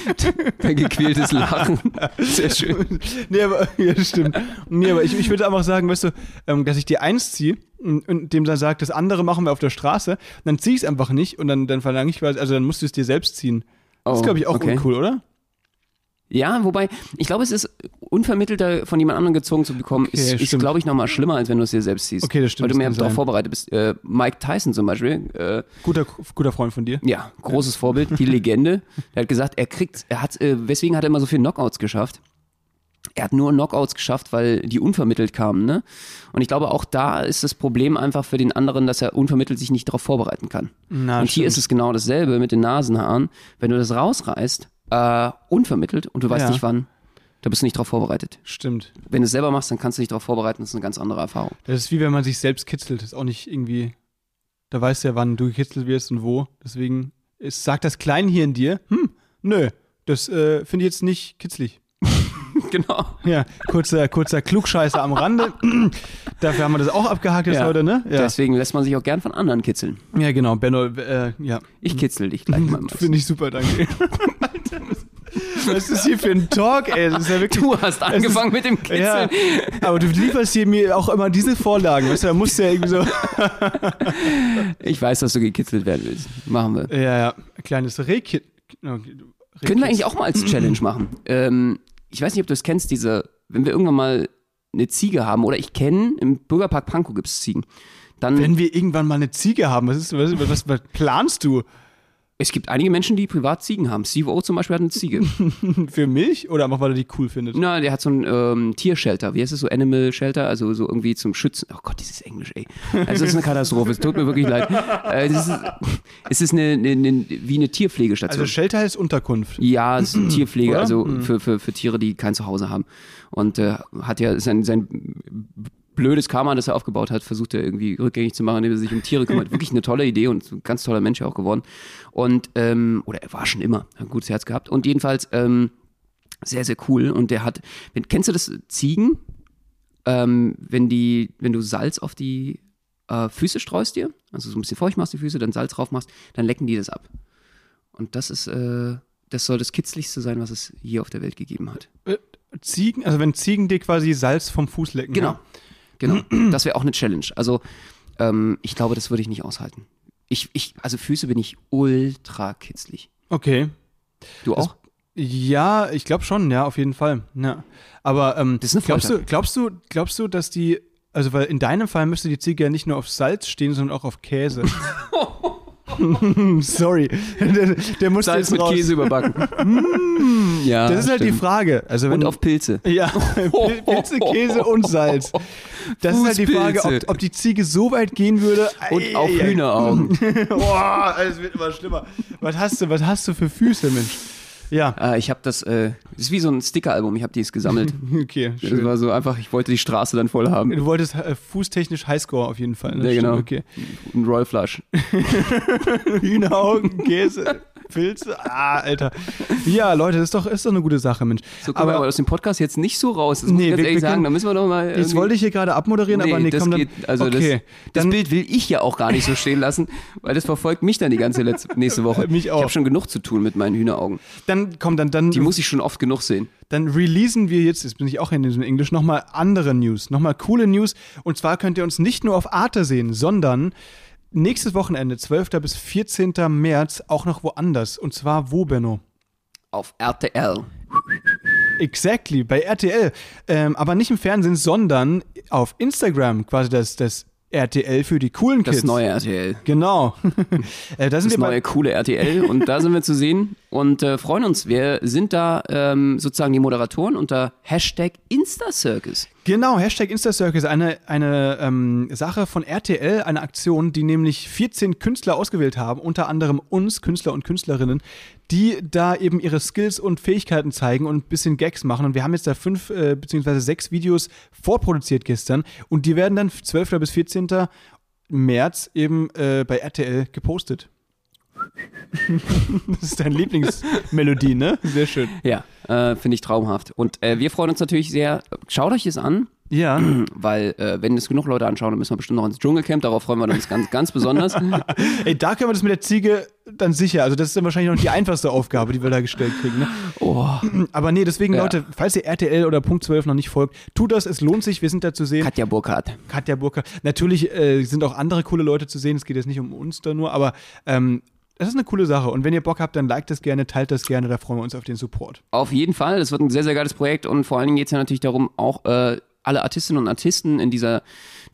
Dein gequältes Lachen. Sehr schön. Nee, aber, ja, stimmt. Nee, aber ich, ich würde einfach sagen, weißt du, ähm, dass ich dir eins ziehe und, und dem dann sagt, das andere machen wir auf der Straße, dann zieh ich es einfach nicht und dann, dann verlange ich, also dann musst du es dir selbst ziehen. Das ist, Oh, glaube ich, auch okay. uncool, oder? Ja, wobei, ich glaube, es ist unvermittelter von jemand anderem gezogen zu bekommen, Okay, ist, ist stimmt. glaube ich, nochmal schlimmer, als wenn du es dir selbst siehst. Okay, das stimmt, Weil du mehr darauf vorbereitet bist. Äh, Mike Tyson zum Beispiel, äh, Guter, guter Freund von dir. ja, großes Vorbild, die Legende. Der hat gesagt, er kriegt, er hat, äh, weswegen hat er immer so viele Knockouts geschafft? Er hat nur Knockouts geschafft, weil die unvermittelt kamen, ne? Und ich glaube, auch da ist das Problem einfach für den anderen, dass er unvermittelt sich nicht darauf vorbereiten kann. Na, und hier ist es genau dasselbe mit den Nasenhaaren. Wenn du das rausreißt, äh, unvermittelt und du weißt Ja. nicht wann, da bist du nicht darauf vorbereitet. Stimmt. Wenn du es selber machst, dann kannst du dich darauf vorbereiten, das ist eine ganz andere Erfahrung. Das ist wie wenn man sich selbst kitzelt. Das ist auch nicht irgendwie. Da weißt du ja, wann du gekitzelt wirst und wo. Deswegen ist, sagt das Klein hier in dir, hm, nö, das äh, finde ich jetzt nicht kitzlig. genau. Ja, kurzer, kurzer Klugscheißer am Rande. Dafür haben wir das auch abgehakt jetzt Ja. heute, ne? Ja, Deswegen lässt man sich auch gern von anderen kitzeln. ja genau. Benno, äh, ja. Ich kitzel dich gleich mal. Finde ich super, danke. Was- ist das hier für ein Talk, ey? Das ist ja wirklich. Du hast angefangen mit dem Ja, Kitzeln. aber du lieferst hier mir auch immer diese Vorlagen, weißt du, da musst du ja irgendwie so. Ich weiß, dass du gekitzelt werden willst. Machen wir. Ja, ja, kleines Rehkit. Können wir eigentlich auch mal als Challenge machen. Ähm, ich weiß nicht, ob du es kennst, diese, wenn wir irgendwann mal eine Ziege haben, oder ich kenne, im Bürgerpark Pankow gibt es Ziegen. Dann, Wenn wir irgendwann mal eine Ziege haben, was, ist, was, was, was planst du? Es gibt einige Menschen, die privat Ziegen haben. Steve O zum Beispiel hat eine Ziege. Für Milch oder einfach, weil er die cool findet? Na, der hat so ein ähm, Tiershelter. Wie heißt es so? Animal Shelter? Also so irgendwie zum Schützen. Oh Gott, dieses Englisch, ey. Also das ist eine Katastrophe. Es tut mir wirklich leid. Äh, es, ist, es ist eine, eine, eine, wie eine Tierpflegestation. Also Shelter heißt Unterkunft. Ja, es ist Tierpflege, Oder? also für, für, für Tiere, die kein Zuhause haben. Und äh, hat ja sein, sein blödes Karma, das er aufgebaut hat, versucht er irgendwie rückgängig zu machen, indem er sich um Tiere kümmert. Wirklich eine tolle Idee und ein ganz toller Mensch auch geworden. Und, ähm, oder er war schon immer, hat ein gutes Herz gehabt. Und jedenfalls, ähm, sehr, sehr cool. Und der hat, wenn, kennst du das Ziegen? Ähm, wenn die, wenn du Salz auf die äh, Füße streust dir, also so ein bisschen feucht machst die Füße, dann Salz drauf machst, dann lecken die das ab. Und das ist, äh, das soll das kitzligste sein, was es je auf der Welt gegeben hat. Äh, Ziegen, also wenn Ziegen dir quasi Salz vom Fuß lecken. Genau. Ja? Genau. Das wäre auch eine Challenge. Also, ähm, ich glaube, das würde ich nicht aushalten. Ich, ich, also Füße bin ich ultra kitzlig. Okay. Du auch? Ja, ich glaube schon, ja, auf jeden Fall. Ja. Aber ähm, Das glaubst, du, glaubst du, glaubst du, dass die, also weil in deinem Fall müsste die Ziege ja nicht nur auf Salz stehen, sondern auch auf Käse. Sorry, der, der musste Salz mit raus. Käse überbacken. Mm, ja. Das ist halt die. Frage. Also wenn, Und auf Pilze. Ja, Pil- Pilze, Käse und Salz. Das ist halt die Frage, ob, ob die Ziege so weit gehen würde. Und auf. Hühneraugen. Boah, es wird immer schlimmer. Was hast du, was hast du für Füße, Mensch? Ja, Äh, ich habe das, äh, das ist wie so ein Sticker-Album, ich habe dies gesammelt. okay, Das schön. war so einfach, ich wollte die Straße dann voll haben. Du wolltest äh, fußtechnisch Highscore auf jeden Fall. Ne? Ja, genau. Okay. Ein Royal Flush. Hühneraugen, Käse, Pilze. Ah, Alter. Ja, Leute, das ist doch, ist doch eine gute Sache, Mensch. So kommen wir aber aus dem Podcast jetzt nicht so raus. Das muss Nee, ich ganz ehrlich sagen. können- Da müssen wir doch mal. Jetzt irgendwie- wollte ich hier gerade abmoderieren, aber nee, das komm dann. geht, also okay, das, das Bild will ich ja auch gar nicht so stehen lassen, weil das verfolgt mich dann die ganze letzte, nächste Woche. Mich auch. Ich habe schon genug zu tun mit meinen Hühneraugen. dann komm, dann, dann, Die muss ich schon oft genug sehen. dann releasen wir jetzt, jetzt bin ich auch in diesem Englisch, nochmal andere News, nochmal coole News. Und zwar könnt ihr uns nicht nur auf Arte sehen, sondern nächstes Wochenende, 12. bis 14. März, auch noch woanders. Und zwar wo, Benno? Auf RTL. Exactly, bei RTL. Ähm, aber nicht im Fernsehen, sondern auf Instagram, quasi das, das RTL für die coolen Das Kids. neue RTL. Genau. äh, da sind Das wir neue coole RTL. Und da sind wir zu sehen und äh, freuen uns. Wir sind da ähm, sozusagen die Moderatoren unter Hashtag InstaCircus. Genau, Hashtag InstaCircus, eine, eine ähm, Sache von RTL, eine Aktion, die nämlich 14 Künstler ausgewählt haben, unter anderem uns, Künstler und Künstlerinnen, die da eben ihre Skills und Fähigkeiten zeigen und ein bisschen Gags machen. Und wir haben jetzt da fünf äh, beziehungsweise sechs Videos vorproduziert gestern und die werden dann 12. bis 14. März eben äh, bei RTL gepostet. das ist deine Lieblingsmelodie, ne? Sehr schön. Ja, äh, finde ich traumhaft. Und äh, wir freuen uns natürlich sehr. Schaut euch das an, Ja. weil äh, wenn es genug Leute anschauen, dann müssen wir bestimmt noch ins Dschungelcamp. Darauf freuen wir uns ganz, ganz besonders. Ey, da können wir das mit der Ziege dann sicher. Also, das ist dann wahrscheinlich noch die einfachste Aufgabe, die wir da gestellt kriegen. Ne? Oh, Aber nee, deswegen, Ja. Leute, falls ihr RTL oder Punkt 12 noch nicht folgt, tut das, es lohnt sich, wir sind da zu sehen. Katja Burkhardt. Katja Burka. Natürlich äh, sind auch andere coole Leute zu sehen, es geht jetzt nicht um uns da nur, aber ähm, das ist eine coole Sache. Und wenn ihr Bock habt, dann liked das gerne, teilt das gerne, da freuen wir uns auf den Support. Auf jeden Fall. Das wird ein sehr, sehr geiles Projekt und vor allen Dingen geht es ja natürlich darum, auch äh, alle Artistinnen und Artisten in dieser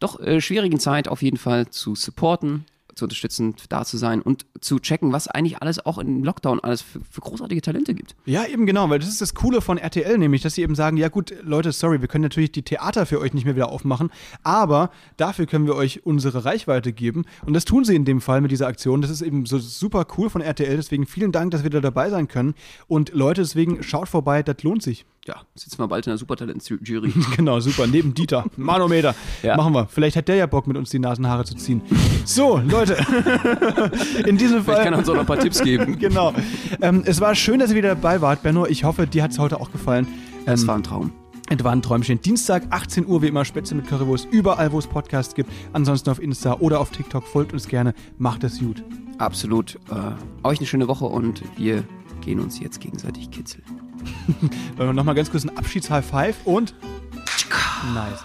doch äh, schwierigen Zeit auf jeden Fall zu supporten, zu unterstützen, da zu sein und zu checken, was eigentlich alles auch im Lockdown alles für, für großartige Talente gibt. Ja, eben genau, weil das ist das Coole von RTL, nämlich, dass sie eben sagen, ja gut, Leute, sorry, wir können natürlich die Theater für euch nicht mehr wieder aufmachen, aber dafür können wir euch unsere Reichweite geben und das tun sie in dem Fall mit dieser Aktion. Das ist eben so super cool von RTL, deswegen vielen Dank, dass wir da dabei sein können und Leute, deswegen schaut vorbei, das lohnt sich. Ja, sitzen wir bald in der Supertalent-Jury. Genau, super, neben Dieter, Manometer, Ja. machen wir. Vielleicht hat der ja Bock, mit uns die Nasenhaare zu ziehen. So, Leute, in diesem Vielleicht kann er Fall... uns auch noch ein paar Tipps geben. Genau. Ähm, es war schön, dass ihr wieder dabei wart, Benno. Ich hoffe, dir hat es heute auch gefallen. Es war ein Traum. Es war ein Träumchen. Dienstag, 18 Uhr, wie immer, Spätzle mit Currywurst, überall, wo es Podcasts gibt. Ansonsten auf Insta oder auf TikTok. Folgt uns gerne. Macht es gut. Absolut. Äh, euch eine schöne Woche und wir gehen uns jetzt gegenseitig kitzeln. Nochmal ganz kurz ein Abschieds-High-Five und. Nice.